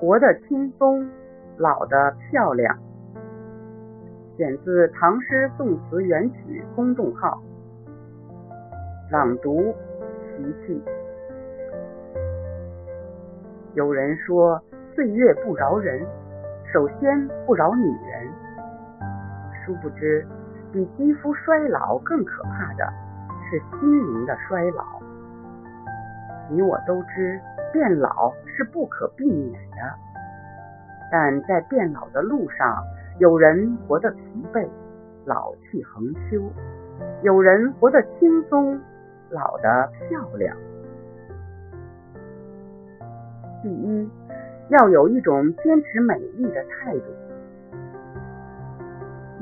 活得轻松，老得漂亮。选自《唐诗宋词元曲》公众号。朗读：琪琪。有人说，岁月不饶人，首先不饶女人。殊不知，比肌肤衰老更可怕的是心灵的衰老。你我都知，变老是不可避免的，但在变老的路上，有人活得疲惫，老气横秋；有人活得轻松，老得漂亮。第一，要有一种坚持美丽的态度。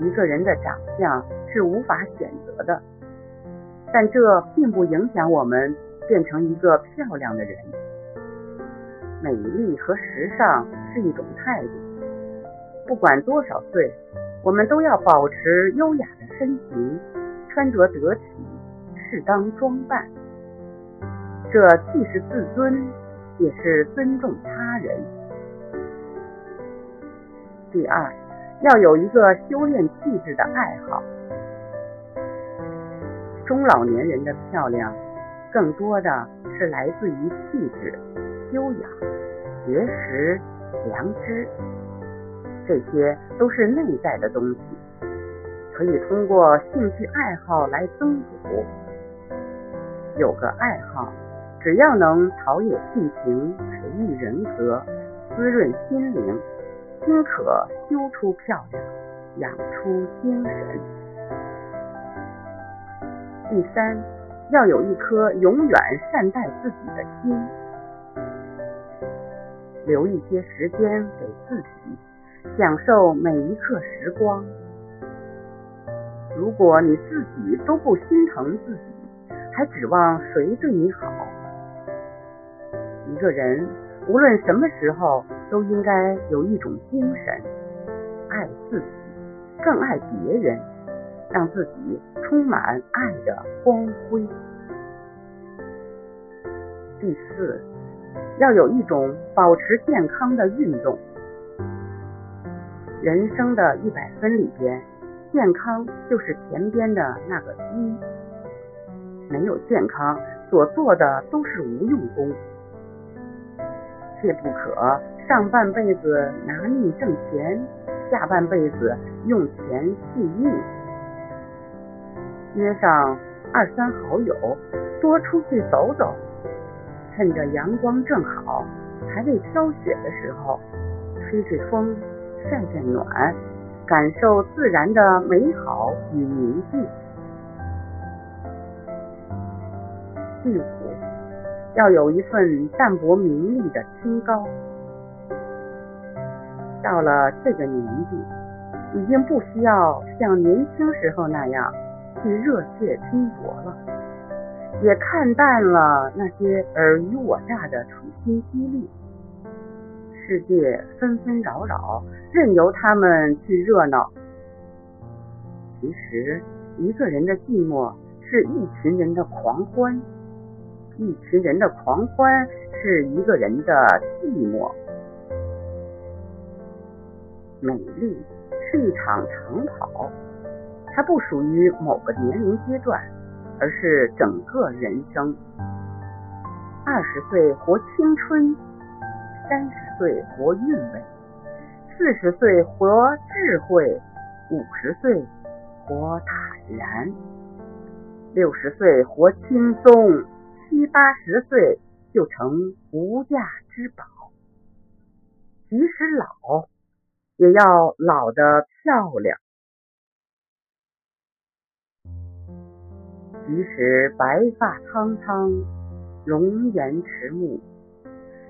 一个人的长相是无法选择的，但这并不影响我们变成一个漂亮的人。美丽和时尚是一种态度，不管多少岁，我们都要保持优雅的身形，穿着得体，适当装扮。这既是自尊，也是尊重他人。第二。要有一个修炼气质的爱好。中老年人的漂亮，更多的是来自于气质、修养、学识、良知，这些都是内在的东西，可以通过兴趣爱好来增补。有个爱好，只要能陶冶性情、培育人格、滋润心灵。均可修出漂亮，养出精神。第三，要有一颗永远善待自己的心，留一些时间给自己，享受每一刻时光。如果你自己都不心疼自己，还指望谁对你好？一个人。无论什么时候，都应该有一种精神，爱自己，更爱别人，让自己充满爱的光辉。第四，要有一种保持健康的运动。人生的一百分里边，健康就是前边的那个一。没有健康，所做的都是无用功。切不可上半辈子拿命挣钱，下半辈子用钱续命。约上二三好友，多出去走走，趁着阳光正好，还未飘雪的时候，吹吹风，晒晒暖，感受自然的美好与宁静。第五。要有一份淡泊名利的清高。到了这个年纪，已经不需要像年轻时候那样去热血拼搏了，也看淡了那些尔虞我诈的处心积虑。世界纷纷扰扰，任由他们去热闹。其实，一个人的寂寞是一群人的狂欢。一群人的狂欢是一个人的寂寞。美丽是一场长跑，它不属于某个年龄阶段，而是整个人生。二十岁活青春，三十岁活韵味，四十岁活智慧，五十岁活坦然，六十岁活轻松。七八十岁就成无价之宝，即使老，也要老得漂亮；即使白发苍苍、容颜迟暮，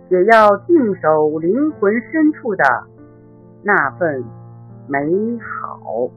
也要静守灵魂深处的那份美好。